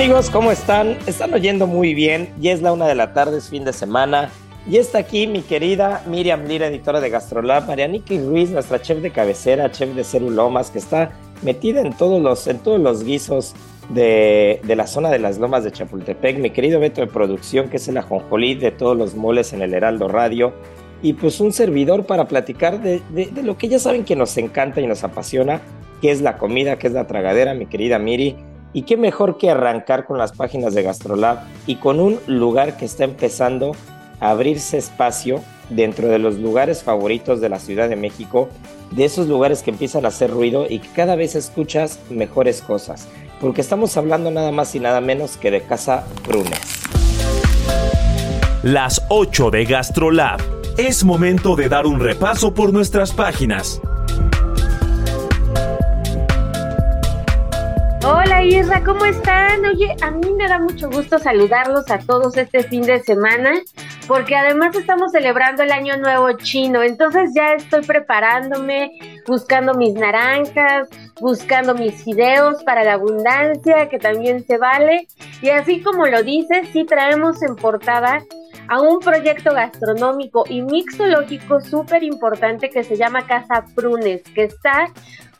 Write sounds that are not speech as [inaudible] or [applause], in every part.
amigos, ¿cómo están? Están oyendo muy bien. Ya es la una de la tarde, es fin de semana. Y está aquí mi querida Miriam Lira, editora de Gastrolab, Marianiki Ruiz, nuestra chef de cabecera, chef de Cerulomas, que está metida en todos los, en todos los guisos de, de, la zona de las lomas de Chapultepec. Mi querido Beto de producción, que es el ajonjolí de todos los moles en el Heraldo Radio. Y pues un servidor para platicar de, de lo que ya saben que nos encanta y nos apasiona, que es la comida, que es la tragadera, mi querida Miri. Y qué mejor que arrancar con las páginas de Gastrolab y con un lugar que está empezando a abrirse espacio dentro de los lugares favoritos de la Ciudad de México, de esos lugares que empiezan a hacer ruido y que cada vez escuchas mejores cosas, porque estamos hablando nada más y nada menos que de Casa Brunes. Las 8 de Gastrolab. Es momento de dar un repaso por nuestras páginas. Hola Isra, ¿cómo están? Oye, a mí me da mucho gusto saludarlos a todos este fin de semana, porque además estamos celebrando el Año Nuevo Chino, entonces ya estoy preparándome, buscando mis naranjas, buscando mis fideos para la abundancia, que también se vale, y así como lo dices, sí traemos en portada a un proyecto gastronómico y mixológico súper importante que se llama Casa Prunes, que está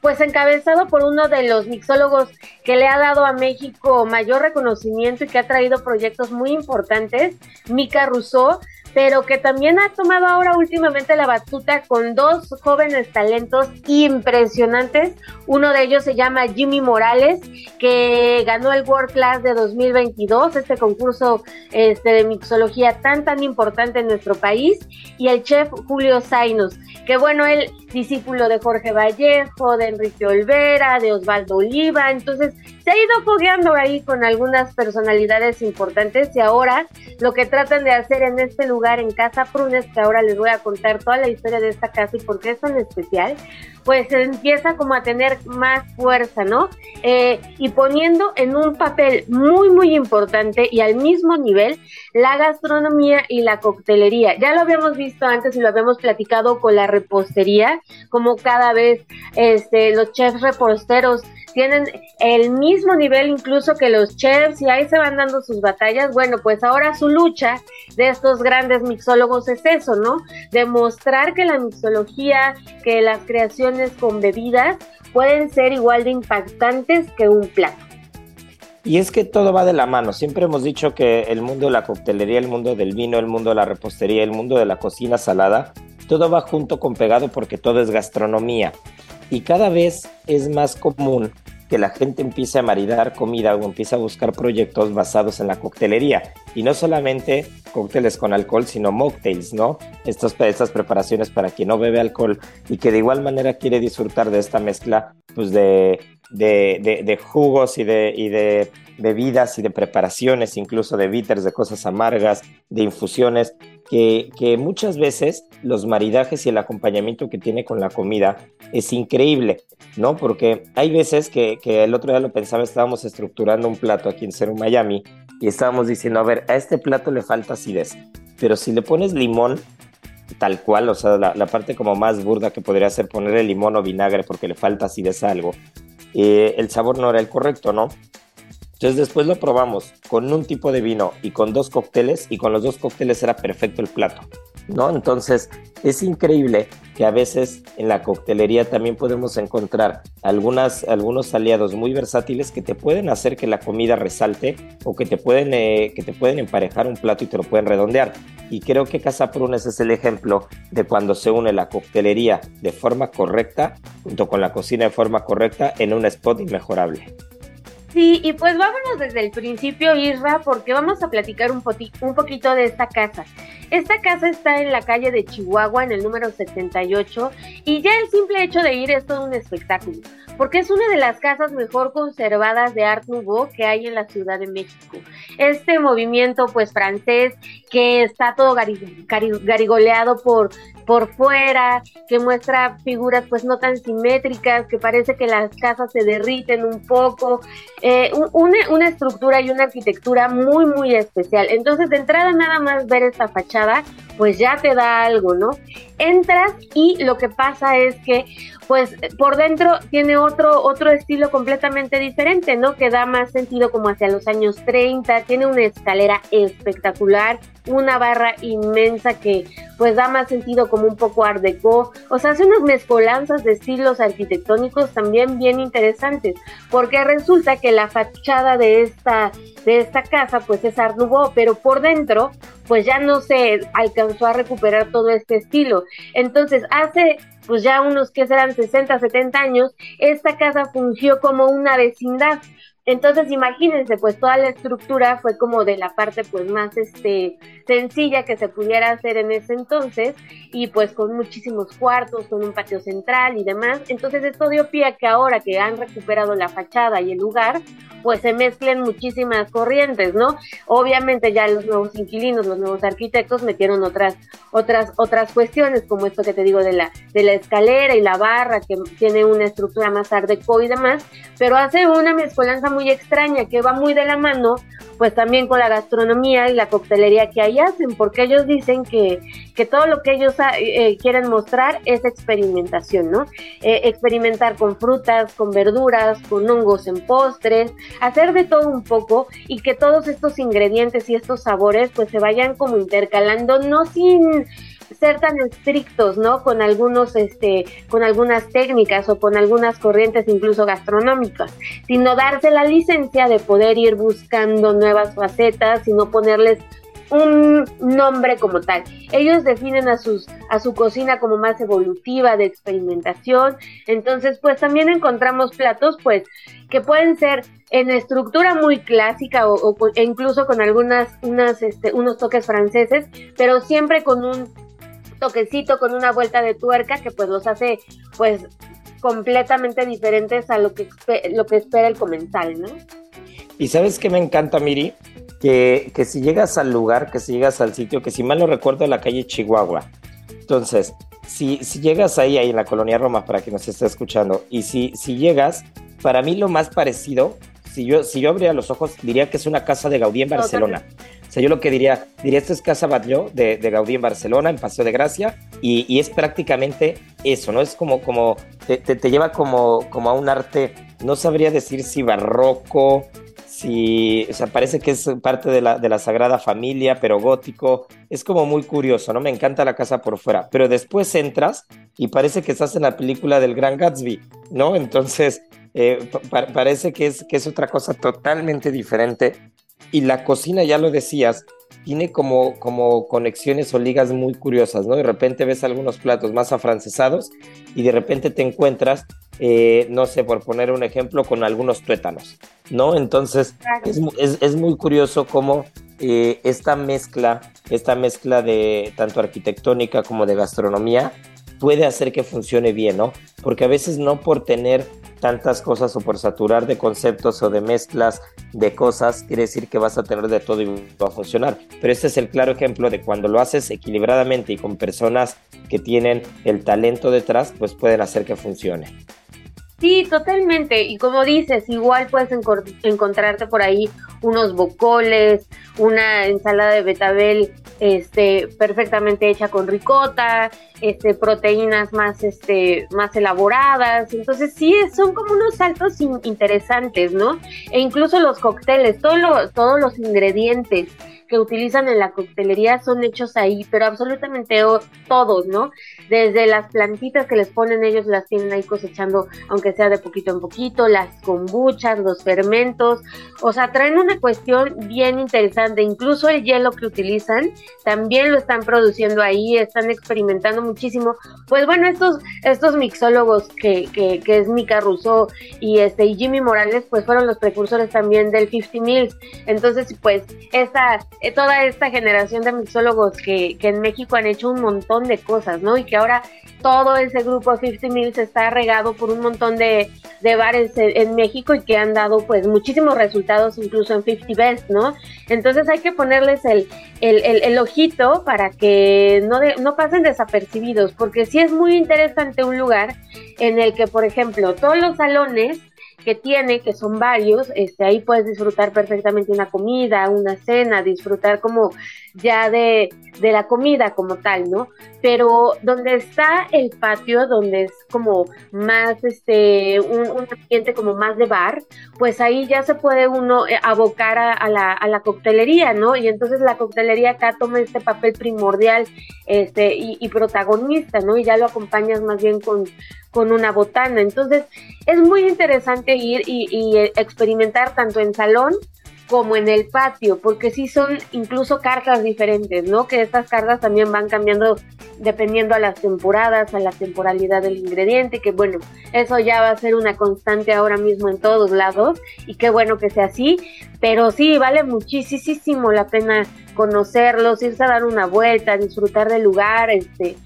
pues encabezado por uno de los mixólogos que le ha dado a México mayor reconocimiento y que ha traído proyectos muy importantes, Mika Rousseau, pero que también ha tomado ahora últimamente la batuta con dos jóvenes talentos impresionantes. Uno de ellos se llama Jimmy Morales, que ganó el World Class de 2022, este concurso este, de mixología tan tan importante en nuestro país, y el chef Julio Zainos, que bueno, él discípulo de Jorge Vallejo, de Enrique Olvera, de Osvaldo Oliva, entonces se ha ido fogueando ahí con algunas personalidades importantes y ahora lo que tratan de hacer en este lugar en Casa Prunes, que ahora les voy a contar toda la historia de esta casa y por qué es tan especial, pues empieza como a tener más fuerza, ¿no? Eh, y poniendo en un papel muy, muy importante y al mismo nivel la gastronomía y la coctelería. Ya lo habíamos visto antes y lo habíamos platicado con la repostería, como cada vez este, los chefs reposteros tienen el mismo nivel incluso que los chefs y ahí se van dando sus batallas. Bueno, pues ahora su lucha de estos grandes mixólogos es eso, ¿no? Demostrar que la mixología, que las creaciones con bebidas pueden ser igual de impactantes que un plato. Y es que todo va de la mano. Siempre hemos dicho que el mundo de la coctelería, el mundo del vino, el mundo de la repostería, el mundo de la cocina salada, todo va junto con pegado porque todo es gastronomía. Y cada vez es más común que la gente empiece a maridar comida o empiece a buscar proyectos basados en la coctelería. Y no solamente cócteles con alcohol, sino mocktails, ¿no? Estos, estas preparaciones para quien no bebe alcohol y que de igual manera quiere disfrutar de esta mezcla pues de, de, de, de jugos y de, y de bebidas y de preparaciones, incluso de bitters, de cosas amargas, de infusiones. que, que, muchas veces los maridajes y el acompañamiento que tiene con la comida es increíble, ¿no? Porque hay veces que, que el otro día lo pensaba, estábamos estructurando un plato aquí en Serum Miami y estábamos diciendo, a ver, a este plato le falta acidez, pero si le pones limón, tal cual, o sea, la, parte como más burda que podría ser ponerle limón o vinagre porque le falta acidez a algo, eh, el sabor no era el correcto, ¿no? Entonces después lo probamos con un tipo de vino y con dos cócteles y con los dos cócteles era perfecto el plato, ¿no? Entonces es increíble que a veces en la coctelería también podemos encontrar algunas, algunos aliados muy versátiles que te pueden hacer que la comida resalte o que te pueden, eh, que te pueden emparejar un plato y te lo pueden redondear. Y creo que Casa Prunes es el ejemplo de cuando se une la coctelería de forma correcta junto con la cocina de forma correcta en un spot inmejorable. Sí, y pues vámonos desde el principio, Isra, porque vamos a platicar un, un poquito de esta casa. Esta casa está en la calle de Chihuahua, en el número 78, y ya el simple hecho de ir es todo un espectáculo, porque es una de las casas mejor conservadas de Art Nouveau que hay en la Ciudad de México. Este movimiento, pues, francés, que está todo garigoleado por por fuera, que muestra figuras pues no tan simétricas, que parece que las casas se derriten un poco, eh, una, una, estructura y una arquitectura muy muy especial. Entonces de entrada nada más ver esta fachada pues ya te da algo, ¿no? Entras y lo que pasa es que pues por dentro tiene otro, otro estilo completamente diferente, ¿no? Que da más sentido como hacia los años 30, tiene una escalera espectacular, una barra inmensa que pues da más sentido como un poco art deco, o sea, hace unas mezcolanzas de estilos arquitectónicos también bien interesantes, porque resulta que la fachada de esta, de esta casa pues es art pero por dentro pues ya no se alcanzó a recuperar todo este estilo. Entonces, hace pues ya unos que serán 60, 70 años, esta casa fungió como una vecindad entonces imagínense, pues toda la estructura fue como de la parte pues más este sencilla que se pudiera hacer en ese entonces y pues con muchísimos cuartos, con un patio central y demás. Entonces esto dio pie a que ahora que han recuperado la fachada y el lugar, pues se mezclen muchísimas corrientes, ¿no? Obviamente ya los nuevos inquilinos, los nuevos arquitectos metieron otras otras otras cuestiones como esto que te digo de la de la escalera y la barra que tiene una estructura más art y demás, pero hace una mezcolanza muy extraña que va muy de la mano, pues también con la gastronomía y la coctelería que ahí hacen, porque ellos dicen que, que todo lo que ellos ah, eh, quieren mostrar es experimentación, ¿no? Eh, experimentar con frutas, con verduras, con hongos en postres, hacer de todo un poco y que todos estos ingredientes y estos sabores pues se vayan como intercalando, no sin ser tan estrictos, ¿no? Con algunos, este, con algunas técnicas o con algunas corrientes incluso gastronómicas, sino darse la licencia de poder ir buscando nuevas facetas y no ponerles un nombre como tal. Ellos definen a sus a su cocina como más evolutiva de experimentación. Entonces, pues también encontramos platos pues que pueden ser en estructura muy clásica o, e incluso con algunas unas este, unos toques franceses, pero siempre con un toquecito con una vuelta de tuerca que pues los hace pues completamente diferentes a lo que, lo que espera el comensal, ¿no? Y sabes que me encanta, Miri, que, que si llegas al lugar, que si llegas al sitio, que si mal no recuerdo, la calle Chihuahua. Entonces, si, si llegas ahí, ahí en la colonia Roma, para quien nos esté escuchando, y si, si llegas, para mí lo más parecido, si yo, si yo abriera los ojos, diría que es una casa de Gaudí en Barcelona. O sea, yo lo que diría, diría, esto es Casa Batlló de, de Gaudí en Barcelona, en Paseo de Gracia, y, y es prácticamente eso, ¿no? Es como, como te, te, lleva como, como a un arte, no sabría decir si barroco, si, o parece que es parte de la, de la Sagrada Familia, pero gótico, es como muy curioso, ¿no? Me encanta la casa por fuera, pero después entras y parece que estás en la película del Gran Gatsby, ¿no? Entonces, eh, parece que es, que es otra cosa totalmente diferente y la cocina, ya lo decías, tiene como, como conexiones o ligas muy curiosas, ¿no? De repente ves algunos platos más afrancesados y de repente te encuentras, eh, no sé, por poner un ejemplo, con algunos tuétanos, ¿no? Entonces es, es, muy curioso cómo eh, esta mezcla, esta mezcla de tanto arquitectónica como de gastronomía, puede hacer que funcione bien, ¿no? Porque a veces no por tener tantas cosas o por saturar de conceptos o de mezclas de cosas, quiere decir que vas a tener de todo y va a funcionar. Pero este es el claro ejemplo de cuando lo haces equilibradamente y con personas que tienen el talento detrás, pues pueden hacer que funcione. Sí, totalmente. Y como dices, igual puedes encontrarte por ahí unos bocoles, una ensalada de betabel este, perfectamente hecha con ricota, este, proteínas más, este, más elaboradas. Entonces sí, son como unos saltos interesantes, ¿no? E incluso los cócteles, todo todos los ingredientes que utilizan en la coctelería son hechos ahí, pero absolutamente todos, ¿no? Desde las plantitas que les ponen ellos las tienen ahí cosechando, aunque sea de poquito en poquito, las kombuchas, los fermentos, o sea, traen una cuestión bien interesante, incluso el hielo que utilizan también lo están produciendo ahí, están experimentando muchísimo. Pues bueno, estos, estos mixólogos que, que, es Mika Rousseau y este Jimmy Morales, pues fueron los precursores también del 50 Mills. Entonces, pues esta eh, toda esta generación de mixólogos que, que, en México han hecho un montón de cosas, ¿no? Y que ahora todo ese grupo 50 Mills está regado por un montón de, de bares en, México y que han dado pues muchísimos resultados incluso en 50 Best, ¿no? Entonces hay que ponerles el, el, el, ojito para que no, no pasen desapercibidos, porque sí es muy interesante un lugar en el que, por ejemplo, todos los salones que tiene, que son varios, este, ahí puedes disfrutar perfectamente una comida, una cena, disfrutar como ya de, de la comida como tal, ¿no? Pero donde está el patio, donde es como más, este, un, ambiente como más de bar, pues ahí ya se puede uno eh, abocar a, la, a la coctelería, ¿no? Y entonces la coctelería acá toma este papel primordial este, y, y protagonista, ¿no? Y ya lo acompañas más bien con, con una botana. Entonces, es muy interesante ir y, experimentar tanto en salón como en el patio, porque sí son incluso cartas diferentes, ¿no? Que estas cartas también van cambiando dependiendo a las temporadas, a la temporalidad del ingrediente, que bueno, eso ya va a ser una constante ahora mismo en todos lados, y qué bueno que sea así, pero sí, vale muchísimo la pena conocerlos, irse a dar una vuelta, disfrutar del lugar, este,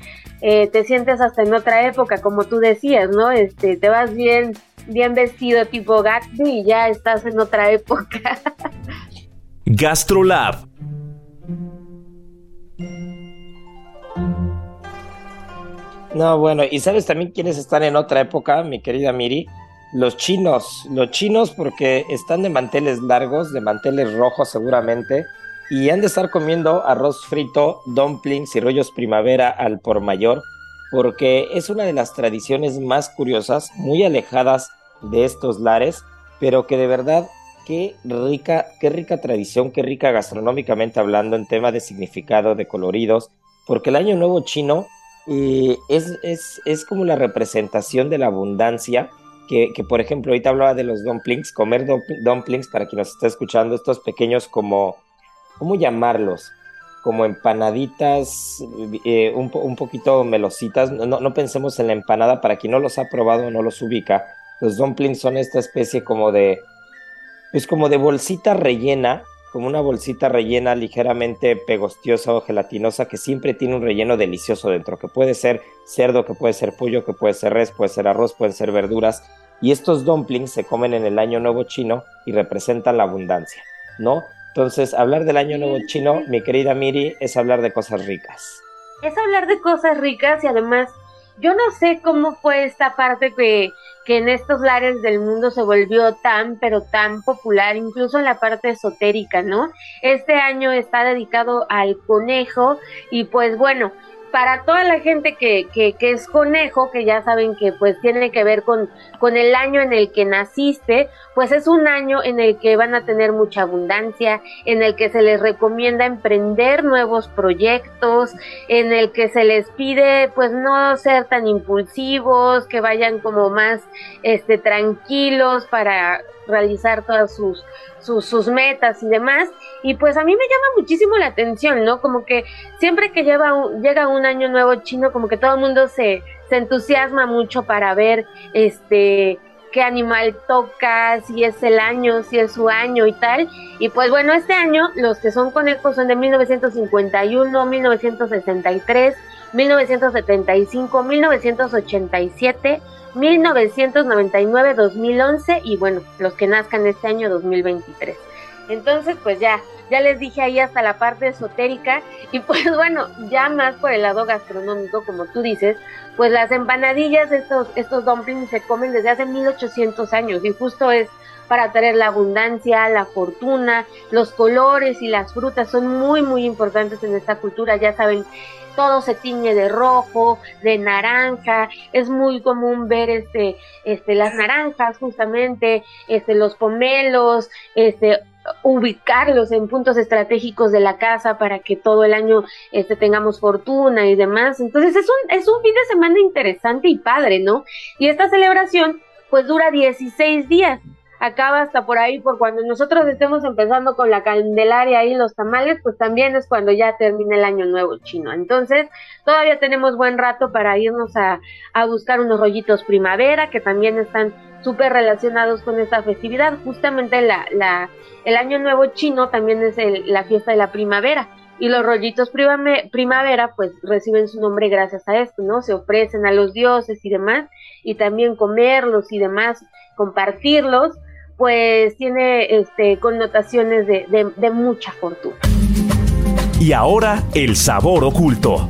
eh, te sientes hasta en otra época, como tú decías, ¿no? Este, te vas bien, bien vestido tipo Gatsby y ya estás en otra época. [laughs] Gastrolab. No, bueno, y sabes también quiénes están en otra época, mi querida Miri, los chinos, los chinos porque están de manteles largos, de manteles rojos seguramente, y han de estar comiendo arroz frito, dumplings y rollos primavera al por mayor, porque es una de las tradiciones más curiosas, muy alejadas de estos lares, pero que de verdad qué rica, qué rica tradición, qué rica gastronómicamente hablando en tema de significado, de coloridos, porque el Año Nuevo chino es, es, es, como la representación de la abundancia, que, que, por ejemplo ahorita hablaba de los dumplings, comer dumplings, para quien nos está escuchando, estos pequeños como ¿cómo llamarlos? Como empanaditas eh, un, un, poquito melositas. No, no, pensemos en la empanada, para quien no los ha probado o no los ubica. Los dumplings son esta especie como de, pues como de bolsita rellena, como una bolsita rellena ligeramente pegostiosa o gelatinosa que siempre tiene un relleno delicioso dentro, que puede ser cerdo, que puede ser pollo, que puede ser res, puede ser arroz, pueden ser verduras. Y estos dumplings se comen en el Año Nuevo Chino y representan la abundancia, ¿no? Entonces, hablar del Año Nuevo Chino, mi querida Miri, es hablar de cosas ricas. Es hablar de cosas ricas y además, yo no sé cómo fue esta parte que, que en estos lares del mundo se volvió tan, pero tan popular, incluso en la parte esotérica, ¿no? Este año está dedicado al conejo y pues bueno, para toda la gente que, que, que, es conejo, que ya saben que pues tiene que ver con, con el año en el que naciste, pues es un año en el que van a tener mucha abundancia, en el que se les recomienda emprender nuevos proyectos, en el que se les pide pues no ser tan impulsivos, que vayan como más este tranquilos para realizar todas sus, sus, metas y demás. Y pues a mí me llama muchísimo la atención, ¿no? Como que siempre que lleva llega un año nuevo chino, como que todo el mundo se, se entusiasma mucho para ver este qué animal toca, si es el año, si es su año y tal. Y pues bueno, este año los que son conejos son de 1951, 1963, 1975, 1987, 1999, 2011 y bueno, los que nazcan este año 2023. Entonces, pues ya, ya les dije ahí hasta la parte esotérica y pues [laughs] bueno, ya más por el lado gastronómico, como tú dices, pues las empanadillas, estos, estos dumplings se comen desde hace 1800 años y justo es para traer la abundancia, la fortuna, los colores y las frutas son muy muy importantes en esta cultura, ya saben, todo se tiñe de rojo, de naranja, es muy común ver este, este, las naranjas justamente, este, los pomelos, este, ubicarlos en puntos estratégicos de la casa para que todo el año este, tengamos fortuna y demás. Entonces es un, es un fin de semana interesante y padre, ¿no? Y esta celebración pues dura 16 días acaba hasta por ahí, por cuando nosotros estemos empezando con la candelaria y los tamales, pues también es cuando ya termina el año nuevo chino. Entonces, todavía tenemos buen rato para irnos a, a buscar unos rollitos primavera, que también están súper relacionados con esta festividad. Justamente la, la, el año nuevo chino también es la fiesta de la primavera. Y los rollitos primavera, pues reciben su nombre gracias a esto, ¿no? Se ofrecen a los dioses y demás, y también comerlos y demás, compartirlos, pues tiene este, connotaciones de, de mucha fortuna. Y ahora el sabor oculto.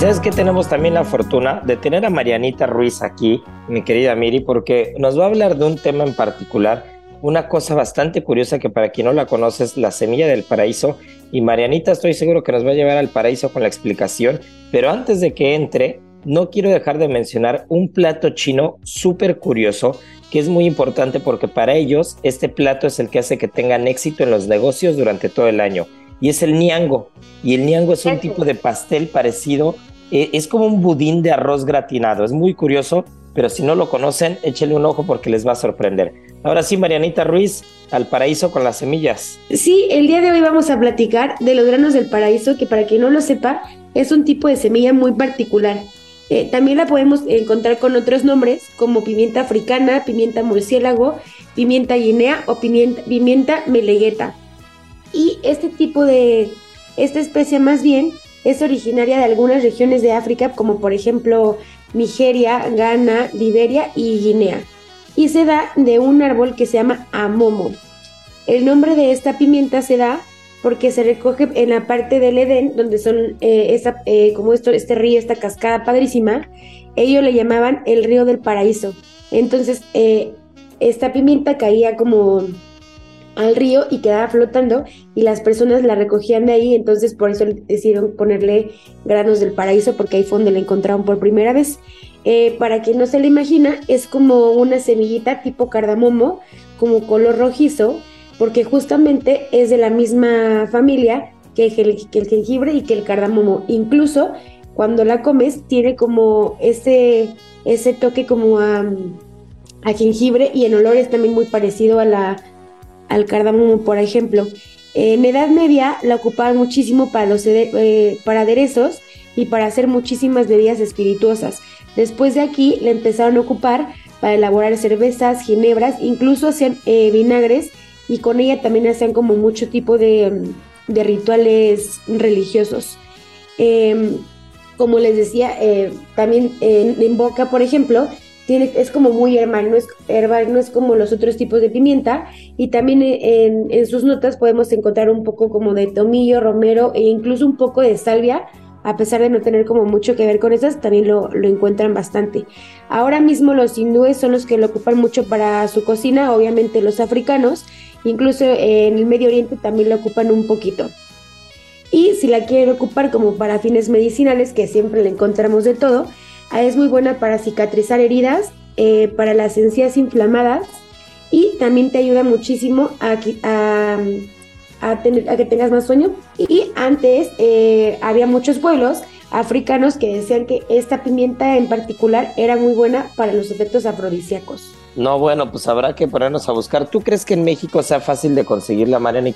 Sabes que tenemos también la fortuna de tener a Marianita Ruiz aquí, mi querida Miri, porque nos va a hablar de un tema en particular, una cosa bastante curiosa que para quien no la conoce es la semilla del paraíso. Y Marianita estoy seguro que nos va a llevar al paraíso con la explicación, pero antes de que entre, no quiero dejar de mencionar un plato chino súper curioso que es muy importante porque para ellos este plato es el que hace que tengan éxito en los negocios durante todo el año y es el niango. Y el niango es un tipo de pastel parecido eh, es como un budín de arroz gratinado. Es muy curioso, pero si no lo conocen, échenle un ojo porque les va a sorprender. Ahora sí, Marianita Ruiz, al paraíso con las semillas. Sí, el día de hoy vamos a platicar de los granos del paraíso, que para quien no lo sepa, es un tipo de semilla muy particular. Eh, también la podemos encontrar con otros nombres, como pimienta africana, pimienta murciélago, pimienta guinea o pimienta, pimienta melegueta. Y este tipo de, esta especie más bien, es originaria de algunas regiones de África, como por ejemplo Nigeria, Ghana, Liberia y Guinea, y se da de un árbol que se llama amomo. El nombre de esta pimienta se da porque se recoge en la parte del Edén, donde son eh, eh, como este río, esta cascada padrísima, ellos le llamaban el río del paraíso. Entonces, eh, esta pimienta caía como al río y quedaba flotando y las personas la recogían de ahí, entonces por eso decidieron ponerle granos del paraíso porque ahí fue donde la encontraron por primera vez. Eh, para quien no se la imagina, es como una semillita tipo cardamomo, como color rojizo, porque justamente es de la misma familia que el, que el jengibre y que el cardamomo. Incluso cuando la comes tiene como ese, ese toque como a, a jengibre y en olor es también muy parecido a la al cardamomo, por ejemplo. En Edad Media la ocupaban muchísimo para, los, eh, para aderezos y para hacer muchísimas bebidas espirituosas. Después de aquí la empezaron a ocupar para elaborar cervezas, ginebras, incluso hacían eh, vinagres y con ella también hacían como mucho tipo de, de rituales religiosos. Em, como les decía, eh, también en Boca, por ejemplo, es como muy herbal, no es herbal, no es como los otros tipos de pimienta. Y también en, sus notas podemos encontrar un poco como de tomillo, romero e incluso un poco de salvia, a pesar de no tener como mucho que ver con esas, también lo, lo encuentran bastante. Ahora mismo los hindúes son los que lo ocupan mucho para su cocina, obviamente los africanos, incluso en el Medio Oriente también lo ocupan un poquito. Y si la quieren ocupar como para fines medicinales, que siempre le encontramos de todo, es muy buena para cicatrizar heridas, eh, para las encías inflamadas y también te ayuda muchísimo a, tener, que tengas más sueño. Y antes eh, había muchos pueblos africanos que decían que esta pimienta en particular era muy buena para los efectos afrodisíacos. No, bueno, pues habrá que ponernos a buscar. ¿Tú crees que en México sea fácil de conseguir la Marianne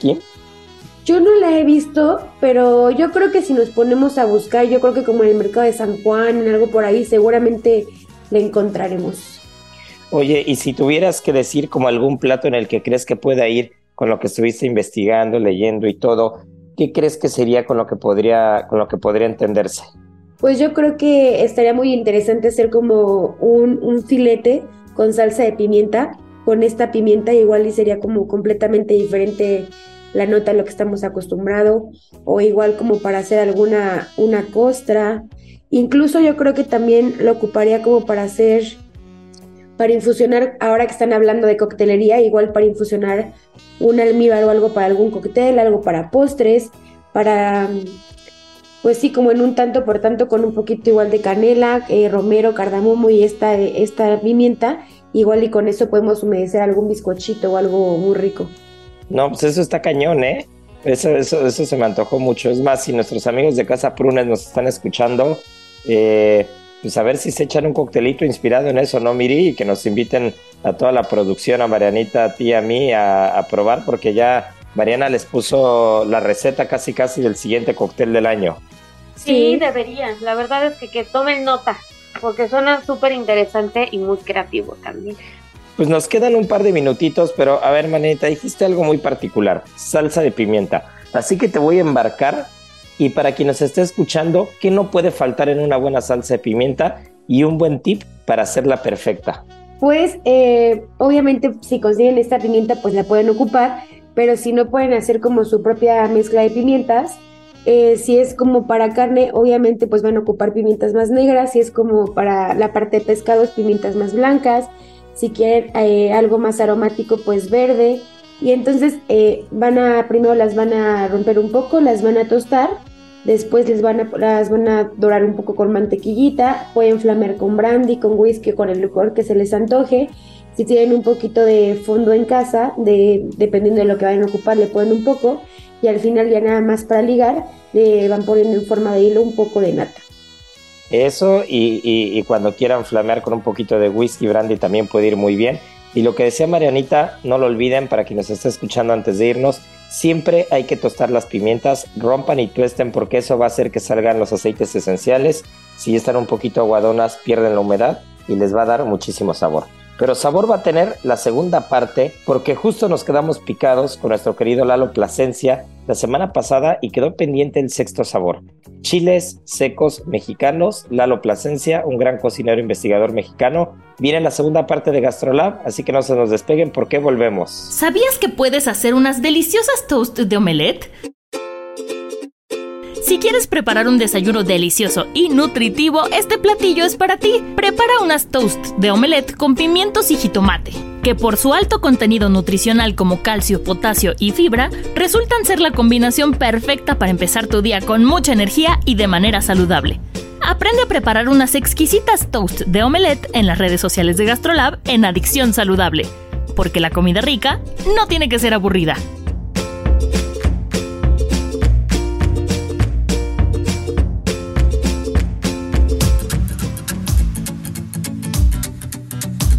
Yo no la he visto, pero yo creo que si nos ponemos a buscar, yo creo que como en el mercado de San Juan, en algo por ahí, seguramente la encontraremos. Oye, y si tuvieras que decir como algún plato en el que crees que pueda ir con lo que estuviste investigando, leyendo y todo, ¿qué crees que sería con lo que podría, con lo que podría entenderse? Pues yo creo que estaría muy interesante hacer como un, un filete con salsa de pimienta, con esta pimienta igual y sería como completamente diferente la nota a lo que estamos acostumbrados, o igual como para hacer alguna una costra. Incluso yo creo que también lo ocuparía como para hacer, para infusionar, ahora que están hablando de coctelería, igual para infusionar un almíbar o algo para algún cóctel, algo para postres, para, pues sí, como en un tanto por tanto con un poquito igual de canela, eh, romero, cardamomo y esta, esta pimienta, igual y con eso podemos humedecer algún bizcochito o algo muy rico. No, pues eso está cañón, ¿eh? Eso, eso, eso se me antojó mucho. Es más, si nuestros amigos de Casa Prunes nos están escuchando, eh, pues a ver si se echan un coctelito inspirado en eso, ¿no, Miri? Y que nos inviten a toda la producción, a Marianita, a ti, a mí, a, probar, porque ya Mariana les puso la receta casi casi del siguiente cóctel del año. Sí, deberían. La verdad es que, que tomen nota, porque suena súper interesante y muy creativo también. Pues nos quedan un par de minutitos, pero a ver, manita, dijiste algo muy particular, salsa de pimienta. Así que te voy a embarcar y para quien nos esté escuchando, ¿qué no puede faltar en una buena salsa de pimienta y un buen tip para hacerla perfecta? Pues eh, obviamente si consiguen esta pimienta pues la pueden ocupar, pero si no pueden hacer como su propia mezcla de pimientas, eh, si es como para carne, obviamente pues van a ocupar pimientas más negras, si es como para la parte de pescados, pimientas más blancas, si quieren eh, algo más aromático, pues verde. Y entonces eh, van a, primero las van a romper un poco, las van a tostar, después les van a, las van a dorar un poco con mantequillita, pueden flamear con brandy, con whisky, con el licor que se les antoje. Si tienen un poquito de fondo en casa, de, dependiendo de lo que vayan a ocupar, le ponen un poco y al final ya nada más para ligar, le van poniendo en forma de hilo un poco de nata. Eso y, cuando quieran flamear con un poquito de whisky brandy también puede ir muy bien. Y lo que decía Marianita, no lo olviden para quien nos esté escuchando antes de irnos, siempre hay que tostar las pimientas, rompan y tuesten porque eso va a hacer que salgan los aceites esenciales. Si están un poquito aguadonas, pierden la humedad y les va a dar muchísimo sabor. Pero sabor va a tener la segunda parte porque justo nos quedamos picados con nuestro querido Lalo Plasencia la semana pasada y quedó pendiente el sexto sabor. Chiles secos mexicanos, Lalo Plasencia, un gran cocinero investigador mexicano. Viene la segunda parte de Gastrolab, así que no se nos despeguen porque volvemos. ¿Sabías que puedes hacer unas deliciosas toasts de omelette? Si quieres preparar un desayuno delicioso y nutritivo, este platillo es para ti. Prepara unas toasts de omelette con pimientos y jitomate, que por su alto contenido nutricional como calcio, potasio y fibra, resultan ser la combinación perfecta para empezar tu día con mucha energía y de manera saludable. Aprende a preparar unas exquisitas toasts de omelette en las redes sociales de GastroLab en Adicción Saludable, porque la comida rica no tiene que ser aburrida.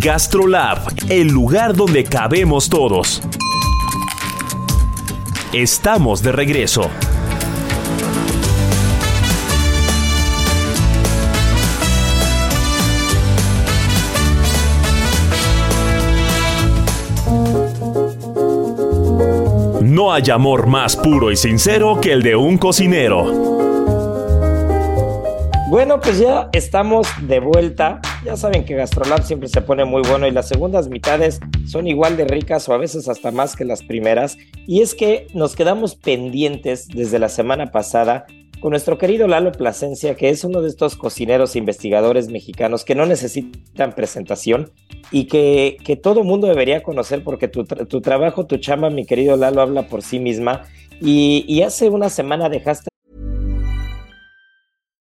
Gastrolab, el lugar donde cabemos todos. Estamos de regreso. No hay amor más puro y sincero que el de un cocinero. Bueno, pues ya estamos de vuelta. Ya saben que Gastrolab siempre se pone muy bueno y las segundas mitades son igual de ricas o a veces hasta más que las primeras. Y es que nos quedamos pendientes desde la semana pasada con nuestro querido Lalo Plasencia, que es uno de estos cocineros e investigadores mexicanos que no necesitan presentación, y que, que todo mundo debería conocer porque tu, tu, trabajo, tu chamba, mi querido Lalo, habla por sí misma. Y, y hace una semana dejaste...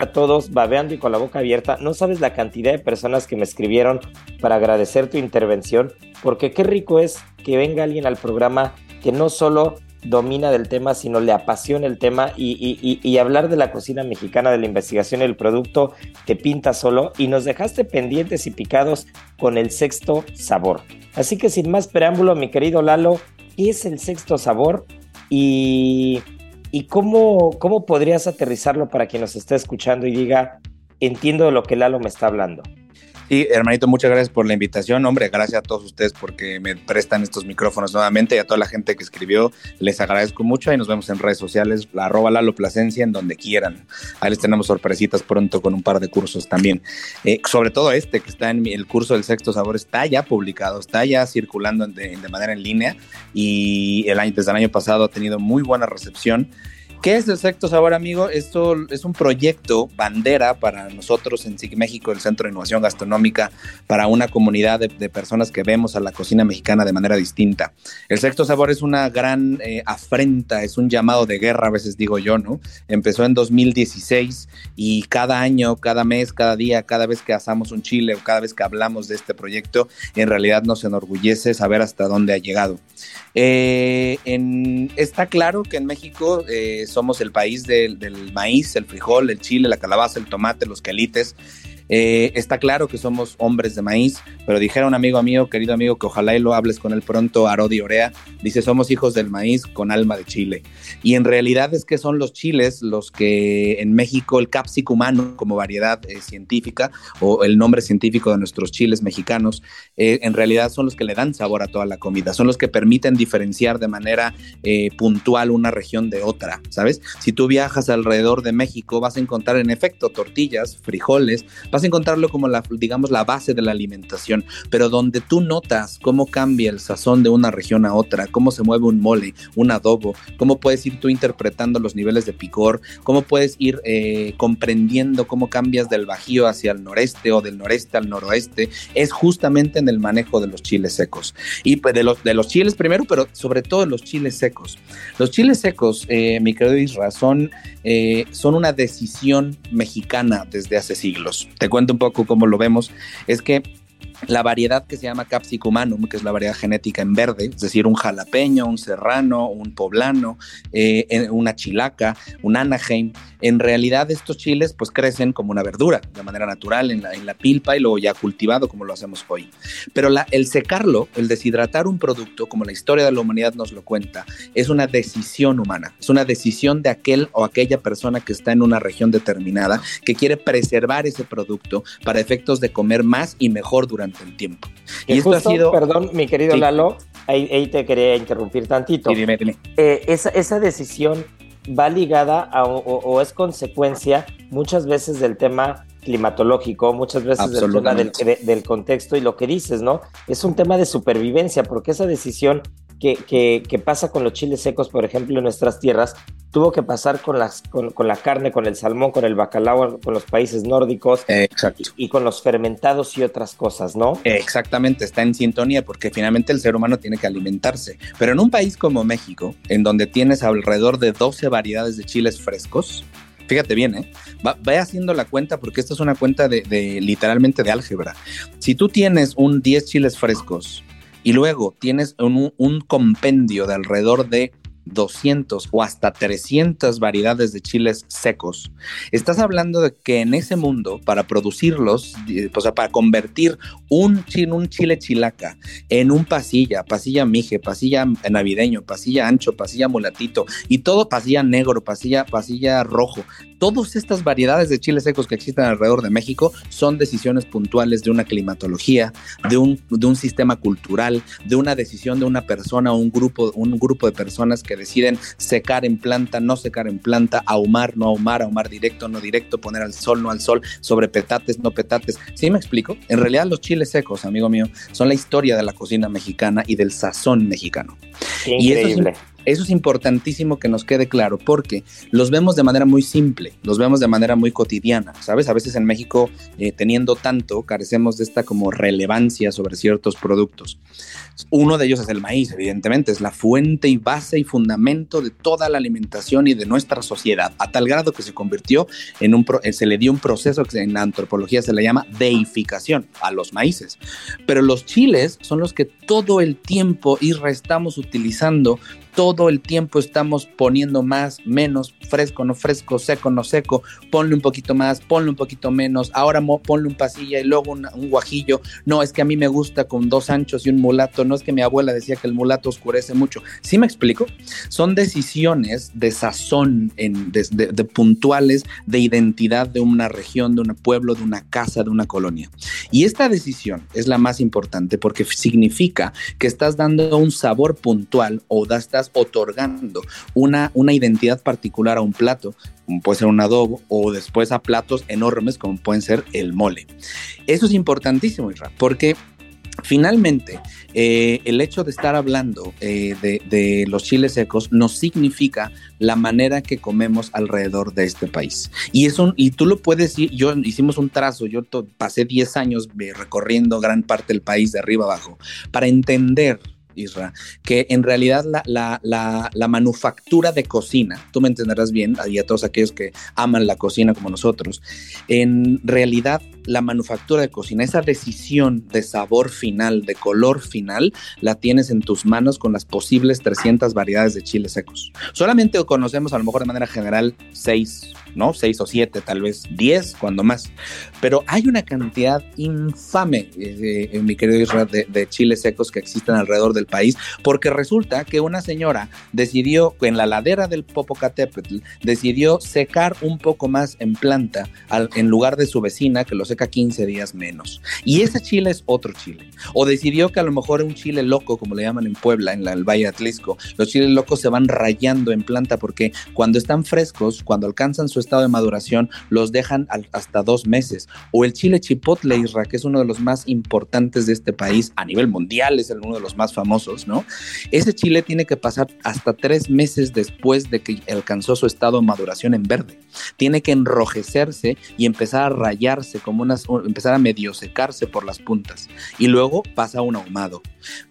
A todos babeando y con la boca abierta, no sabes la cantidad de personas que me escribieron para agradecer tu intervención, porque qué rico es que venga alguien al programa que no solo domina del tema, sino le apasiona el tema y, hablar de la cocina mexicana, de la investigación el producto que pinta solo y nos dejaste pendientes y picados con el sexto sabor. Así que sin más preámbulo, mi querido Lalo, ¿qué es el sexto sabor y, y cómo, cómo podrías aterrizarlo para quien nos esté escuchando y diga, entiendo de lo que Lalo me está hablando? Sí, hermanito, muchas gracias por la invitación. Hombre, gracias a todos ustedes porque me prestan estos micrófonos nuevamente y a toda la gente que escribió. Les agradezco mucho y nos vemos en redes sociales, la arroba Lalo Plasencia, en donde quieran. Ahí les tenemos sorpresitas pronto con un par de cursos también. Eh, sobre todo este que está en el curso del sexto sabor, está ya publicado, está ya circulando de, de manera en línea y el año, desde el año pasado ha tenido muy buena recepción. ¿Qué es el Sexto Sabor, amigo? Esto es un proyecto bandera para nosotros en SIG México, el Centro de Innovación Gastronómica, para una comunidad de, personas que vemos a la cocina mexicana de manera distinta. El Sexto Sabor es una gran eh, afrenta, es un llamado de guerra, a veces digo yo, ¿no? Empezó en 2016 y cada año, cada mes, cada día, cada vez que asamos un chile o cada vez que hablamos de este proyecto, en realidad nos enorgullece saber hasta dónde ha llegado. Eh, está claro que en México eh, somos el país del, del, maíz, el frijol, el chile, la calabaza, el tomate, los quelites. Eh, está claro que somos hombres de maíz, pero dijera un amigo mío, querido amigo, que ojalá y lo hables con él pronto, Arodi Orea, dice, somos hijos del maíz con alma de chile. Y en realidad es que son los chiles los que en México el capsicumano como variedad eh, científica o el nombre científico de nuestros chiles mexicanos, eh, en realidad son los que le dan sabor a toda la comida, son los que permiten diferenciar de manera puntual una región de otra, ¿sabes? Si tú viajas alrededor de México vas a encontrar en efecto tortillas, frijoles, vas vas a encontrarlo como la, digamos, la base de la alimentación, pero donde tú notas cómo cambia el sazón de una región a otra, cómo se mueve un mole, un adobo, cómo puedes ir tú interpretando los niveles de picor, cómo puedes ir eh, comprendiendo cómo cambias del bajío hacia el noreste o del noreste al noroeste, es justamente en el manejo de los chiles secos. Y pues, de los, de los chiles primero, pero sobre todo los chiles secos. Los chiles secos, eh, mi querido Isra, son, eh, son una decisión mexicana desde hace siglos. Te cuento un poco cómo lo vemos, es que la variedad que se llama Capsicumanum, que es la variedad genética en verde, es decir, un jalapeño, un serrano, un poblano, eh, una chilaca, un anaheim. En realidad estos chiles pues crecen como una verdura de manera natural en la, en la pilpa y luego ya cultivado como lo hacemos hoy. Pero la, el secarlo, el deshidratar un producto, como la historia de la humanidad nos lo cuenta, es una decisión humana, es una decisión de aquel o aquella persona que está en una región determinada que quiere preservar ese producto para efectos de comer más y mejor durante el tiempo. Y, esto ha sido... Perdón, mi querido Lalo, ahí, te quería interrumpir tantito. dime, dime. Eh, esa, esa decisión va ligada o, es consecuencia muchas veces del tema climatológico, muchas veces del tema del, del, contexto y lo que dices, ¿no? Es un tema de supervivencia, porque esa decisión que, pasa con los chiles secos, por ejemplo, en nuestras tierras, tuvo que pasar con, las, con, la carne, con el salmón, con el bacalao, con los países nórdicos Exacto. Y, con los fermentados y otras cosas, ¿no? Exactamente, está en sintonía porque finalmente el ser humano tiene que alimentarse. Pero en un país como México, en donde tienes alrededor de 12 variedades de chiles frescos, fíjate bien, ¿eh? Va, vaya haciendo la cuenta porque esta es una cuenta de, de, literalmente de álgebra. Si tú tienes un 10 chiles frescos y luego tienes un, compendio de alrededor de 200 o hasta 300 variedades de chiles secos, estás hablando de que en ese mundo, para producirlos, o sea, para convertir un, chile, un chile chilaca en un pasilla, pasilla mije, pasilla navideño, pasilla ancho, pasilla mulatito y todo pasilla negro, pasilla, pasilla rojo, todas estas variedades de chiles secos que existen alrededor de México son decisiones puntuales de una climatología, de un, de un sistema cultural, de una decisión de una persona o un grupo, un grupo de personas que deciden secar en planta, no secar en planta, ahumar, no ahumar, ahumar directo, no directo, poner al sol, no al sol, sobre petates, no petates. ¿Sí me explico? En realidad los chiles secos, amigo mío, son la historia de la cocina mexicana y del sazón mexicano. increíble. Eso es importantísimo que nos quede claro porque los vemos de manera muy simple, los vemos de manera muy cotidiana, ¿sabes? A veces en México, eh, teniendo tanto, carecemos de esta como relevancia sobre ciertos productos. Uno de ellos es el maíz, evidentemente, es la fuente y base y fundamento de toda la alimentación y de nuestra sociedad, a tal grado que se convirtió en un, eh, se le dio un proceso que en la antropología se le llama deificación a los maíces. Pero los chiles son los que todo el tiempo y estamos utilizando todo el tiempo estamos poniendo más, menos, fresco, no fresco, seco, no seco, ponle un poquito más, ponle un poquito menos, ahora ponle un pasilla y luego un guajillo, no, es que a mí me gusta con dos anchos y un mulato, no es que mi abuela decía que el mulato oscurece mucho, ¿sí me explico? Son decisiones de sazón, de, puntuales, de identidad de una región, de un pueblo, de una casa, de una colonia. Y esta decisión es la más importante porque significa que estás dando un sabor puntual o das otorgando una, una identidad particular a un plato, como puede ser un adobo, o después a platos enormes como pueden ser el mole. Eso es importantísimo, Isra, porque Finalmente, eh, el hecho de estar hablando eh, de, los chiles secos nos significa la manera que comemos alrededor de este país. Y, eso, y tú lo puedes ir, yo hicimos un trazo, yo pasé 10 años recorriendo gran parte del país de arriba abajo para entender Isra, que en realidad la, la, manufactura de cocina, tú me entenderás bien, y a todos aquellos que aman la cocina como nosotros, en realidad la manufactura de cocina, esa decisión de sabor final, de color final, la tienes en tus manos con las posibles 300 variedades de chiles secos. Solamente conocemos a lo mejor de manera general 6, ¿no? 6 o 7, tal vez 10, cuando más. Pero hay una cantidad infame, eh, eh, mi querido Israel, de, chiles secos que existen alrededor del país, porque resulta que una señora decidió, en la ladera del Popocatépetl, decidió secar un poco más en planta en lugar de su vecina que lo 15 días menos. Y ese chile es otro chile. O decidió que a lo mejor un chile loco, como le llaman en Puebla, en el Valle de Atlisco, los chiles locos se van rayando en planta porque cuando están frescos, cuando alcanzan su estado de maduración, los dejan hasta dos meses. O el chile chipotle, Isra, que es uno de los más importantes de este país a nivel mundial, es uno de los más famosos, ¿no? Ese chile tiene que pasar hasta tres meses después de que alcanzó su estado de maduración en verde. Tiene que enrojecerse y empezar a rayarse como empezar a medio secarse por las puntas y luego pasa un ahumado.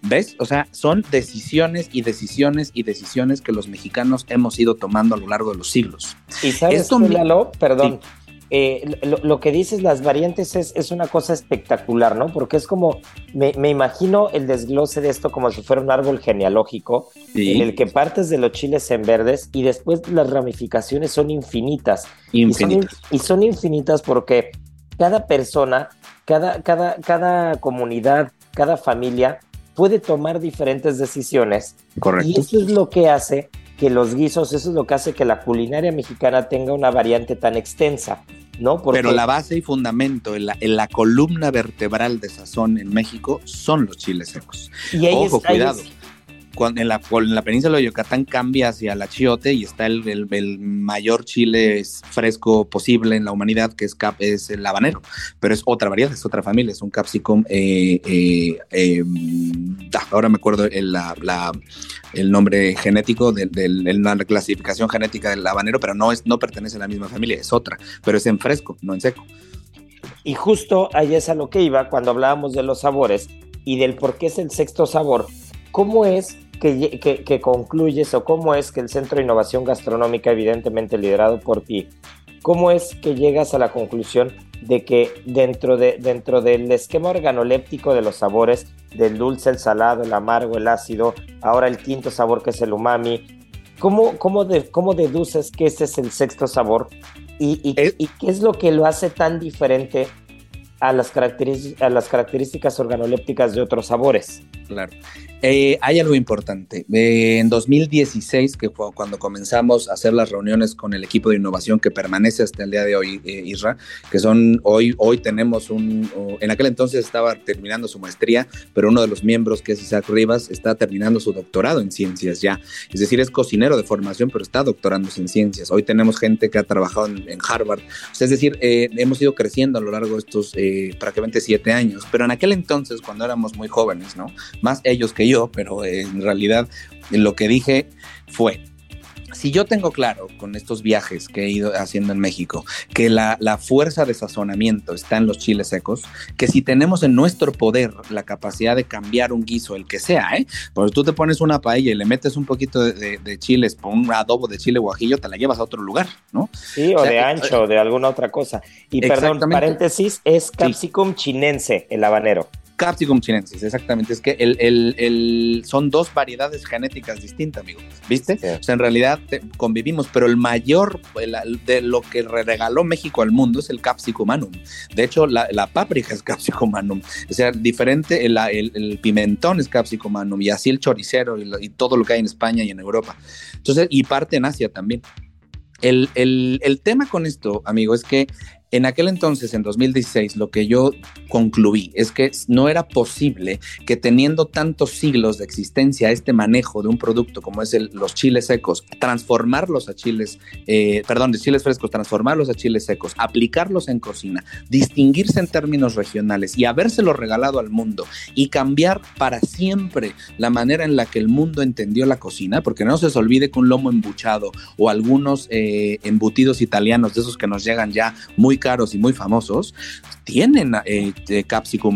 ¿Ves? O sea, son decisiones y decisiones y decisiones que los mexicanos hemos ido tomando a lo largo de los siglos. Y sabes, Esto, Lalo, perdón, eh, lo, que dices, las variantes es, una cosa espectacular, ¿no? Porque es como, me, imagino el desglose de esto como si fuera un árbol genealógico, en el que partes de los chiles en verdes y después las ramificaciones son infinitas. Infinitas. y son infinitas porque cada persona, cada, cada, cada comunidad, cada familia puede tomar diferentes decisiones. Correcto. Y eso es lo que hace que los guisos, eso es lo que hace que la culinaria mexicana tenga una variante tan extensa. ¿no? Pero la base y fundamento, en la, en la, columna vertebral de sazón en México son los chiles secos. Y Ojo, cuidado en la, en la península de Yucatán cambia hacia la chiote y está el, mayor chile fresco posible en la humanidad, que es, cap, es el habanero, pero es otra variedad, es otra familia, es un capsicum, eh, eh, em, ah, ahora me acuerdo el nombre genético de, la clasificación genética del habanero, pero no, es, no pertenece a la misma familia, es otra, pero es en fresco, no en seco. Y justo ahí es a lo que iba cuando hablábamos de los sabores y del por qué es el sexto sabor. ¿Cómo es que, concluyes o cómo es que el Centro de Innovación Gastronómica, evidentemente liderado por ti, cómo es que llegas a la conclusión de que dentro, de, dentro del esquema organoléptico de los sabores, del dulce, el salado, el amargo, el ácido, ahora el quinto sabor que es el umami, ¿cómo, cómo, de, ¿cómo deduces que ese es el sexto sabor? ¿Y, y, y qué es lo que lo hace tan diferente a las, a las características organolépticas de otros sabores? Claro. Eh, hay algo importante. Eh, en 2016, que fue cuando comenzamos a hacer las reuniones con el equipo de innovación que permanece hasta el día de hoy, eh, Isra, que son hoy, hoy tenemos un, en aquel entonces estaba terminando su maestría, pero uno de los miembros, que es Isaac Rivas, está terminando su doctorado en ciencias ya. Es decir, es cocinero de formación, pero está doctorándose en ciencias. Hoy tenemos gente que ha trabajado en, Harvard. es decir, hemos ido creciendo a lo largo de estos prácticamente siete años, pero en aquel entonces, cuando éramos muy jóvenes, ¿no? Más ellos que yo, pero en realidad lo que dije fue, si yo tengo claro con estos viajes que he ido haciendo en México que la, fuerza de sazonamiento está en los chiles secos, que si tenemos en nuestro poder la capacidad de cambiar un guiso, el que sea, ¿eh? Porque tú te pones una paella y le metes un poquito de, chiles, un adobo de chile guajillo, te la llevas a otro lugar, ¿no? Sí, o, de eh, ancho, o de alguna otra cosa. Y perdón, paréntesis, es capsicum chinense, el habanero. Capsicum chinensis, exactamente. Es que el, el, el, son dos variedades genéticas distintas, amigo. ¿Viste? O sea, en realidad convivimos, pero el mayor de lo que regaló México al mundo es el Capsicum anum. De hecho, la, la páprica es Capsicum anum. O sea, diferente, el, el, pimentón es Capsicum anum y así el choricero y, y, todo lo que hay en España y en Europa. Entonces, y parte en Asia también. El, el, el, tema con esto, amigo, es que en aquel entonces, en 2016, lo que yo concluí es que no era posible que teniendo tantos siglos de existencia este manejo de un producto como es el, los chiles secos, transformarlos a chiles, eh, perdón, de chiles frescos, transformarlos a chiles secos, aplicarlos en cocina, distinguirse en términos regionales y habérselo regalado al mundo y cambiar para siempre la manera en la que el mundo entendió la cocina, porque no se os olvide que un lomo embuchado o algunos eh, embutidos italianos de esos que nos llegan ya muy caros y muy famosos, tienen eh,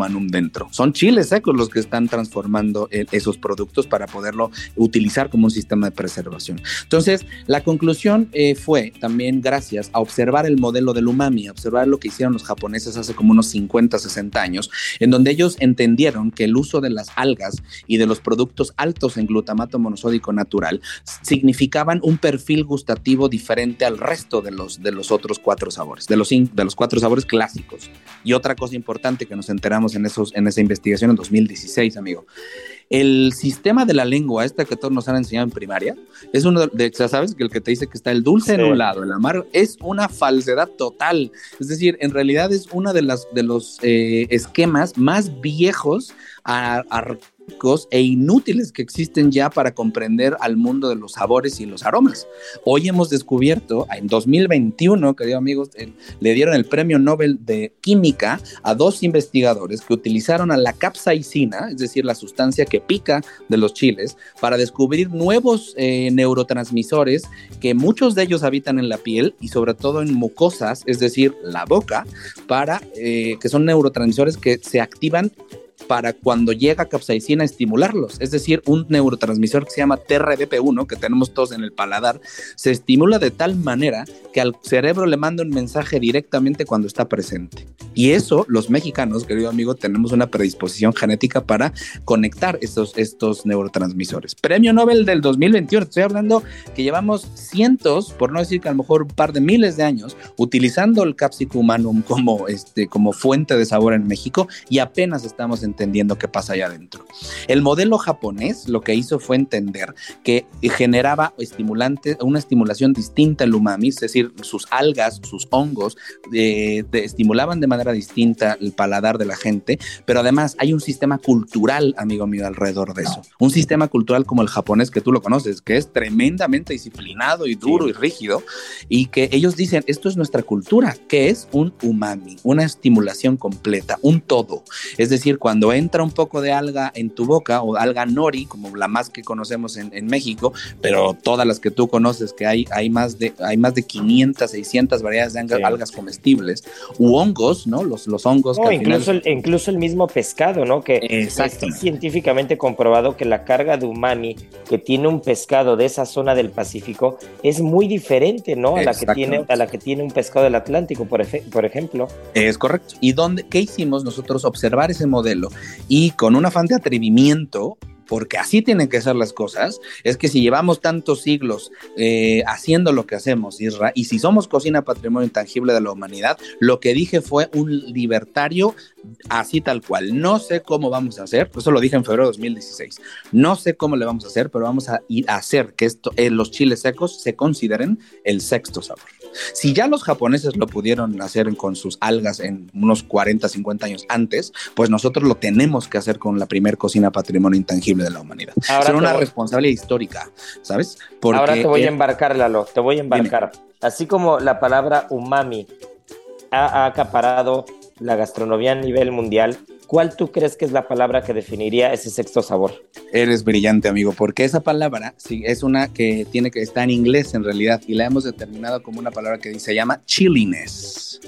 anum dentro. Son chiles secos los que están transformando eh, esos productos para poderlo utilizar como un sistema de preservación. Entonces, la conclusión eh, fue también gracias a observar el modelo del umami, observar lo que hicieron los japoneses hace como unos 50, 60 años, en donde ellos entendieron que el uso de las algas y de los productos altos en glutamato monosódico natural significaban un perfil gustativo diferente al resto de los, de los otros cuatro sabores, de los, de los cuatro sabores clásicos. Y otra cosa importante que nos enteramos en, esos, en esa investigación en 2016, amigo. El sistema de la lengua, esta que todos nos han enseñado en primaria, es uno de, ya sabes, que el que te dice que está el dulce en un lado, el amargo, es una falsedad total. Es decir, en realidad es uno de, las, de los eh, esquemas más viejos a, e inútiles que existen ya para comprender al mundo de los sabores y los aromas. Hoy hemos descubierto, en 2021, queridos amigos, le dieron el premio Nobel de Química a dos investigadores que utilizaron a la capsaicina, es decir, la sustancia que pica de los chiles, para descubrir nuevos eh, neurotransmisores que muchos de ellos habitan en la piel y sobre todo en mucosas, es decir, la boca, para eh, que son neurotransmisores que se activan para cuando llega capsaicina estimularlos. Es decir, un neurotransmisor que se llama TRDP1, que tenemos todos en el paladar, se estimula de tal manera que al cerebro le manda un mensaje directamente cuando está presente. Y eso, los mexicanos, querido amigo, tenemos una predisposición genética para conectar estos, estos neurotransmisores. Premio Nobel del 2021, estoy hablando que llevamos cientos, por no decir que a lo mejor un par de miles de años, utilizando el capsicum humanum como, este, como fuente de sabor en México y apenas estamos entendiendo qué pasa allá adentro. El modelo japonés lo que hizo fue entender que generaba estimulante, una estimulación distinta al umami, es decir, sus algas, sus hongos, eh, estimulaban de manera distinta el paladar de la gente, pero además hay un sistema cultural, amigo mío, alrededor de eso. Un sistema cultural como el japonés, que tú lo conoces, que es tremendamente disciplinado y duro y rígido, y que ellos dicen, esto es nuestra cultura, que es un umami, una estimulación completa, un todo. Es decir, cuando entra un poco de alga en tu boca, o alga nori, como la más que conocemos en, México, pero todas las que tú conoces, que hay, hay, más, de, hay más de 500, 600 variedades de algas, comestibles, u hongos, ¿no? Los, los hongos. incluso, el, incluso el mismo pescado, ¿no? Que es científicamente comprobado que la carga de umami que tiene un pescado de esa zona del Pacífico es muy diferente, ¿no? A la que tiene, a la que tiene un pescado del Atlántico, por, por ejemplo. Es correcto. ¿Y dónde, qué hicimos nosotros? Observar ese modelo y con un afán de atrevimiento porque así tienen que ser las cosas, es que si llevamos tantos siglos eh, haciendo lo que hacemos y si somos cocina patrimonio intangible de la humanidad, lo que dije fue un libertario así tal cual. No sé cómo vamos a hacer, eso lo dije en febrero de 2016, no sé cómo le vamos a hacer, pero vamos a hacer que esto, eh, los chiles secos se consideren el sexto sabor. Si ya los japoneses lo pudieron hacer con sus algas en unos 40, 50 años antes, pues nosotros lo tenemos que hacer con la primer cocina patrimonio intangible de la humanidad. es una responsabilidad histórica, ¿sabes? Ahora te voy a embarcar, Lalo, te voy a embarcar. Así como la palabra umami ha, ha acaparado la gastronomía a nivel mundial, ¿cuál tú crees que es la palabra que definiría ese sexto sabor? Eres brillante, amigo, porque esa palabra sí, es una que tiene que estar en inglés en realidad y la hemos determinado como una palabra que se llama chilliness.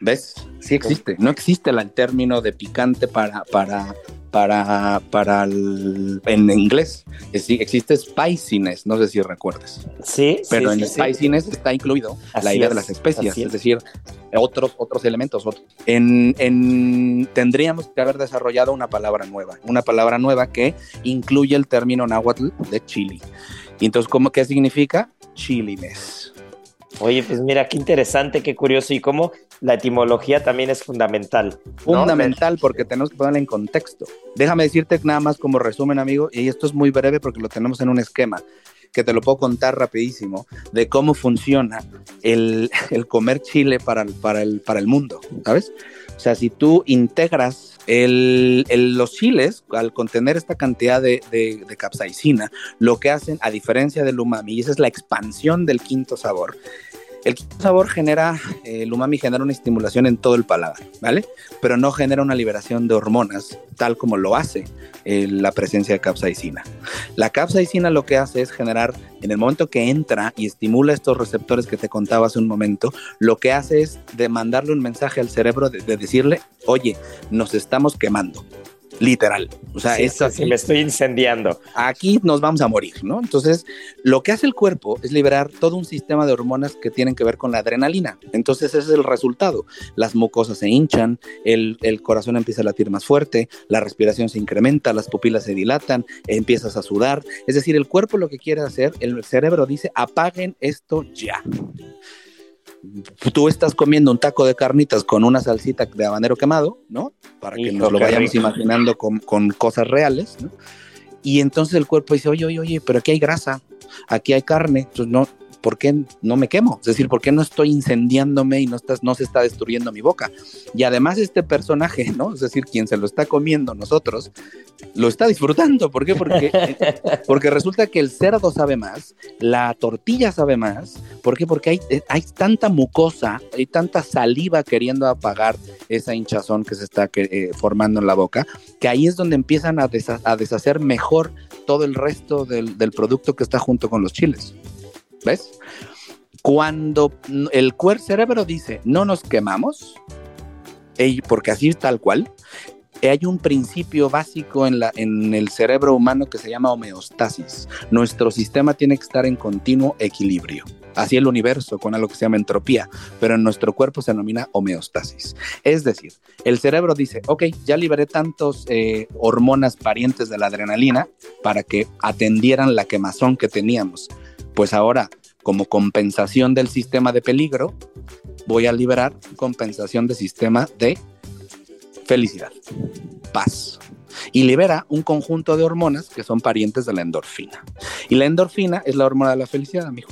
¿Ves? Sí existe. No existe el término de picante para, para, para, para el, en inglés. existe spiciness, no sé si recuerdes. Sí, Pero en spiciness está incluido la idea de las especias, es. decir, otros, otros elementos. En, en, tendríamos que haber desarrollado una palabra nueva, una palabra nueva que incluye el término náhuatl de chili. Y entonces, ¿cómo, ¿qué significa? Chiliness. Oye, pues mira, qué interesante, qué curioso y cómo la etimología también es fundamental. Fundamental porque tenemos que ponerla en contexto. Déjame decirte nada más como resumen, amigo, y esto es muy breve porque lo tenemos en un esquema que te lo puedo contar rapidísimo, de cómo funciona el, [laughs] comer chile para el, para, el, para el mundo, ¿sabes? O sea, si tú integras el, los chiles, al contener esta cantidad de, de, de, capsaicina, lo que hacen, a diferencia del umami, y esa es la expansión del quinto sabor, el sabor genera, eh, el umami genera una estimulación en todo el paladar, ¿vale? Pero no genera una liberación de hormonas, tal como lo hace eh, la presencia de capsaicina. La capsaicina lo que hace es generar, en el momento que entra y estimula estos receptores que te contaba hace un momento, lo que hace es mandarle un mensaje al cerebro de decirle, oye, nos estamos quemando literal. O sea, es así. me estoy incendiando. Aquí nos vamos a morir, ¿no? Entonces, lo que hace el cuerpo es liberar todo un sistema de hormonas que tienen que ver con la adrenalina. Entonces, ese es el resultado. Las mucosas se hinchan, el, corazón empieza a latir más fuerte, la respiración se incrementa, las pupilas se dilatan, empiezas a sudar. Es decir, el cuerpo lo que quiere hacer, el cerebro dice, apaguen esto ya tú estás comiendo un taco de carnitas con una salsita de habanero quemado, ¿no? Para que nos lo vayamos imaginando con, con, cosas reales, ¿no? Y entonces el cuerpo dice, oye, oye, oye, pero aquí hay grasa, aquí hay carne, entonces no, ¿por qué no me quemo? Es decir, ¿por qué no estoy incendiándome y no, estás, no se está destruyendo mi boca? Y además este personaje, ¿no? Es decir, quien se lo está comiendo nosotros, lo está disfrutando. ¿Por qué? Porque, [laughs] porque resulta que el cerdo sabe más, la tortilla sabe más. ¿Por qué? Porque hay, hay tanta mucosa, hay tanta saliva queriendo apagar esa hinchazón que se está eh, formando en la boca, que ahí es donde empiezan a, deshacer mejor todo el resto del, del producto que está junto con los chiles. ¿Ves? Cuando el cerebro dice no nos quemamos, porque así tal cual, hay un principio básico en, la, en el cerebro humano que se llama homeostasis. Nuestro sistema tiene que estar en continuo equilibrio. Así el universo con algo que se llama entropía, pero en nuestro cuerpo se denomina homeostasis. Es decir, el cerebro dice, ok, ya liberé tantos eh, hormonas parientes de la adrenalina para que atendieran la quemazón que teníamos pues ahora, como compensación del sistema de peligro, voy a liberar compensación del sistema de felicidad, paz. Y libera un conjunto de hormonas que son parientes de la endorfina. Y la endorfina es la hormona de la felicidad, amigo.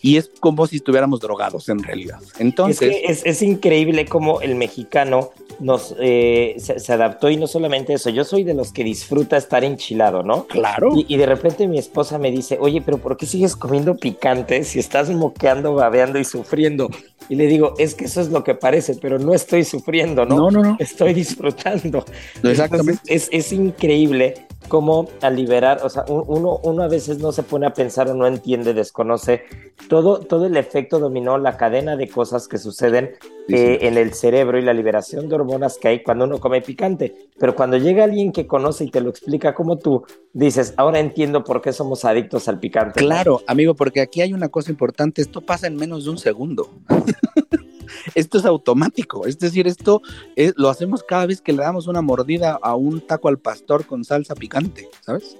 Y es como si estuviéramos drogados en realidad. Entonces. Es, es increíble cómo el mexicano nos eh, se, adaptó y no solamente eso, yo soy de los que disfruta estar enchilado, ¿no? Claro. Y, de repente mi esposa me dice, oye, pero ¿por qué sigues comiendo picante si estás moqueando, babeando y sufriendo? Y le digo, es que eso es lo que parece, pero no estoy sufriendo, ¿no? No, no, no. Estoy disfrutando. Exactamente. es, es increíble cómo al liberar, o sea, uno, uno a veces no se pone a pensar o no entiende, desconoce todo, todo el efecto dominó, la cadena de cosas que suceden eh, en el cerebro y la liberación de hormonas que hay cuando uno come picante. Pero cuando llega alguien que conoce y te lo explica como tú, dices, ahora entiendo por qué somos adictos al picante. Claro, amigo, porque aquí hay una cosa importante, esto pasa en menos de un segundo. [laughs] esto es automático. Es decir, esto lo hacemos cada vez que le damos una mordida a un taco al pastor con salsa picante, ¿sabes?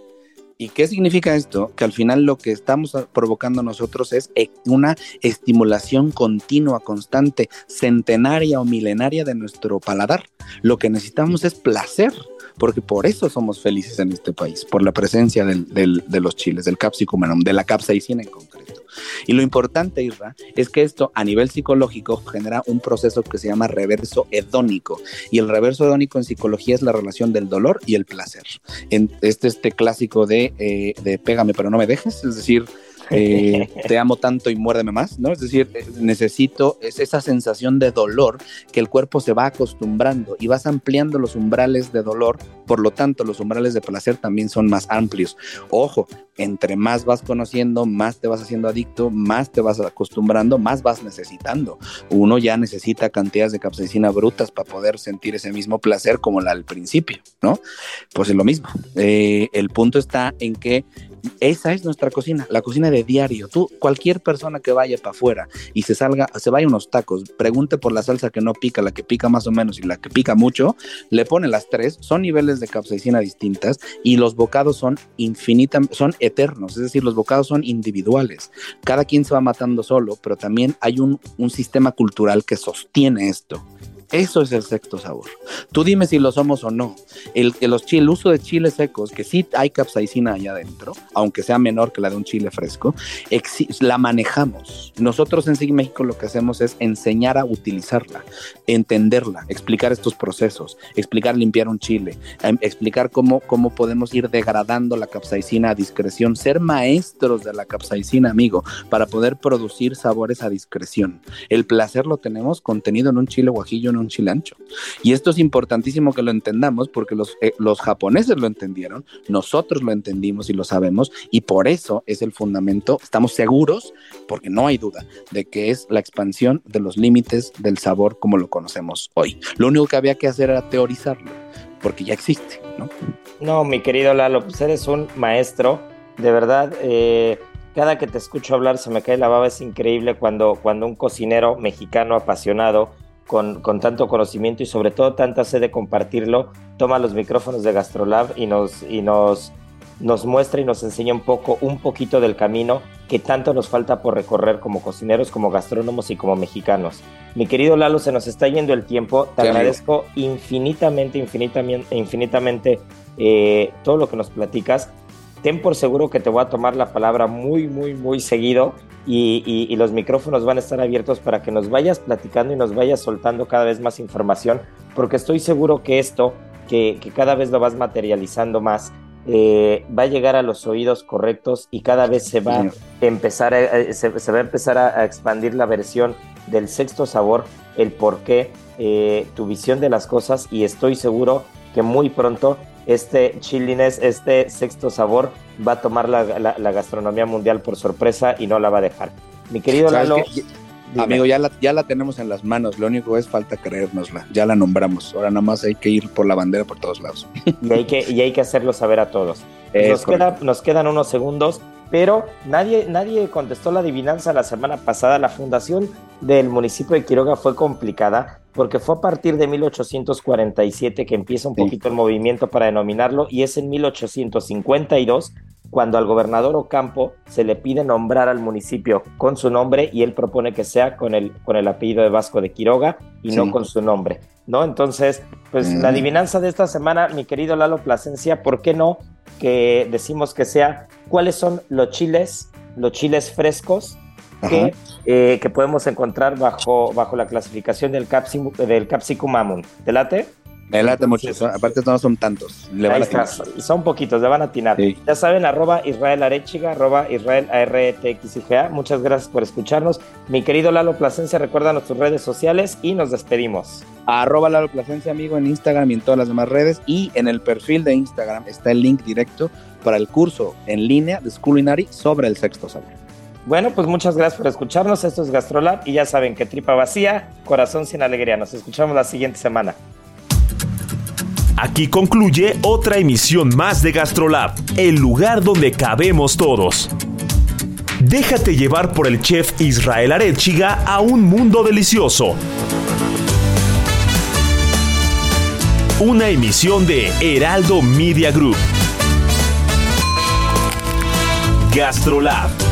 ¿Y qué significa esto? Que al final lo que estamos provocando nosotros es e, una estimulación continua, constante, centenaria o milenaria de nuestro paladar. Lo que necesitamos es placer, porque por eso somos felices en este país, por la presencia de los chiles, del capsicum, de la capsaicina en concreto. Y lo importante, Isra, es que esto a nivel psicológico genera un proceso que se llama reverso hedónico. Y el reverso hedónico en psicología es la relación del dolor y el placer. En este, este clásico de, eh, de pégame pero no me dejes, es decir, eh, [laughs] te amo tanto y muérdeme más, ¿no? Es decir, eh, necesito es esa sensación de dolor que el cuerpo se va acostumbrando y vas ampliando los umbrales de dolor, por lo tanto los umbrales de placer también son más amplios. Ojo, entre más vas conociendo, más te vas haciendo adicto, más te vas acostumbrando, más vas necesitando. Uno ya necesita cantidades de capsaicina brutas para poder sentir ese mismo placer como la al principio, ¿no? Pues es lo mismo. Eh, el punto está en que esa es nuestra cocina, la cocina de diario. Tú, cualquier persona que vaya para afuera y se salga, se vaya unos tacos, pregunte por la salsa que no pica, la que pica más o menos y la que pica mucho, le pone las tres, son niveles de capsaicina distintas y los bocados son infinitas, son eternos, es decir, los bocados son individuales. Cada quien se va matando solo, pero también hay un sistema cultural que sostiene esto. Eso es el sexto sabor. Tú dime si lo somos o no. El, los el uso de chiles secos, que sí hay capsaicina allá adentro, aunque sea menor que la de un chile fresco, la manejamos. Nosotros en SIG México lo que hacemos es enseñar a utilizarla, entenderla, explicar estos procesos, explicar limpiar un chile, em, explicar cómo, cómo podemos ir degradando la capsaicina a discreción, ser maestros de la capsaicina, amigo, para poder producir sabores a discreción. El placer lo tenemos contenido en un chile guajillo, en un chilancho. Y esto es importantísimo que lo entendamos porque los, eh, los japoneses lo entendieron, nosotros lo entendimos y lo sabemos, y por eso es el fundamento, estamos seguros, porque no hay duda, de que es la expansión de los límites del sabor como lo conocemos hoy. Lo único que había que hacer era teorizarlo, porque ya existe, ¿no? No, mi querido Lalo, pues eres un maestro, de verdad. Eh, cada que te escucho hablar se me cae la baba, es increíble cuando, cuando un cocinero mexicano apasionado con, tanto conocimiento y sobre todo tanta sed de compartirlo, toma los micrófonos de Gastrolab y nos, y nos, nos muestra y nos enseña un poco, un poquito del camino que tanto nos falta por recorrer como cocineros, como gastrónomos y como mexicanos. Mi querido Lalo, se nos está yendo el tiempo. Te agradezco infinitamente, infinitamente, infinitamente eh, todo lo que nos platicas ten por seguro que te voy a tomar la palabra muy, muy, muy seguido y, los micrófonos van a estar abiertos para que nos vayas platicando y nos vayas soltando cada vez más información, porque estoy seguro que esto, que, cada vez lo vas materializando más, eh, va a llegar a los oídos correctos y cada vez se va, a empezar a, se, va a empezar a, expandir la versión del sexto sabor, el por qué, eh, tu visión de las cosas y estoy seguro que muy pronto este chilines, este sexto sabor, va a tomar la, gastronomía mundial por sorpresa y no la va a dejar. Mi querido Lalo. Amigo, ya la, ya la tenemos en las manos, lo único es falta creérnosla, ya la nombramos, ahora nada más hay que ir por la bandera por todos lados. Y hay que, y hay que hacerlo saber a todos. [laughs] Nos, queda, nos quedan unos segundos pero nadie, nadie contestó la adivinanza la semana pasada. La fundación del municipio de Quiroga fue complicada porque fue a partir de 1847 que empieza un poquito el movimiento para denominarlo y es en 1852 cuando al gobernador Ocampo se le pide nombrar al municipio con su nombre y él propone que sea con el, con el apellido de Vasco de Quiroga y no con su nombre, ¿no? Entonces, pues la mm. adivinanza de esta semana, mi querido Lalo Plasencia, ¿por qué no que decimos que sea cuáles son los chiles, los chiles frescos que, eh, que, podemos encontrar bajo, bajo la clasificación del, capsicum, del capsicum amum. ¿Te late? Me late mucho, aparte no son tantos. Le van a son poquitos, le van a atinar. Ya saben, arroba Israel Arechiga, arroba Israel ARTXIGA. Muchas gracias por escucharnos. Mi querido Lalo Plasencia, recuerda nuestras redes sociales y nos despedimos. Arroba Lalo Plasencia, amigo, en Instagram y en todas las demás redes. Y en el perfil de Instagram está el link directo para el curso en línea de Schoolinary sobre el sexto sabor. Bueno, pues muchas gracias por escucharnos. Esto es Gastrolab y ya saben que tripa vacía, corazón sin alegría. Nos escuchamos la siguiente semana. Aquí concluye otra emisión más de Gastrolab, el lugar donde cabemos todos. Déjate llevar por el chef Israel Arechiga a un mundo delicioso. Una emisión de Heraldo Media Group. Gastrolab.